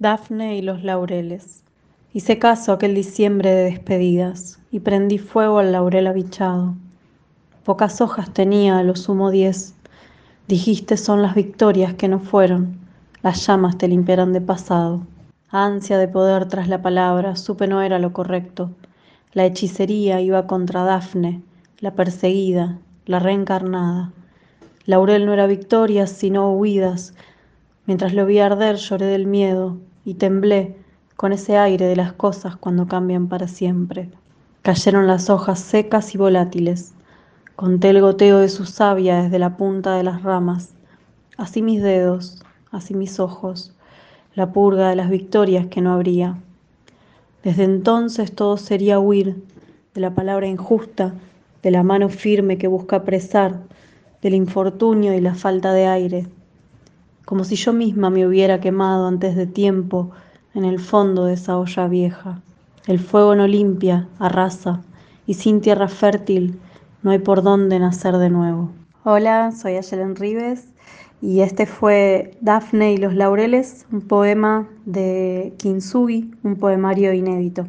Dafne y los laureles. Hice caso aquel diciembre de despedidas y prendí fuego al laurel abichado. Pocas hojas tenía, a lo sumo diez. Dijiste son las victorias que no fueron, las llamas te limpiarán de pasado. Ansia de poder tras la palabra, supe no era lo correcto. La hechicería iba contra Dafne, la perseguida, la reencarnada. Laurel no era victorias, sino huidas. Mientras lo vi arder lloré del miedo, y temblé con ese aire de las cosas cuando cambian para siempre. Cayeron las hojas secas y volátiles. Conté el goteo de su savia desde la punta de las ramas. Así mis dedos, así mis ojos, la purga de las victorias que no habría. Desde entonces todo sería huir de la palabra injusta, de la mano firme que busca apresar, del infortunio y la falta de aire como si yo misma me hubiera quemado antes de tiempo en el fondo de esa olla vieja. El fuego no limpia, arrasa, y sin tierra fértil no hay por dónde nacer de nuevo. Hola, soy Ayelen Rives y este fue Dafne y los Laureles, un poema de Kintsugi, un poemario inédito.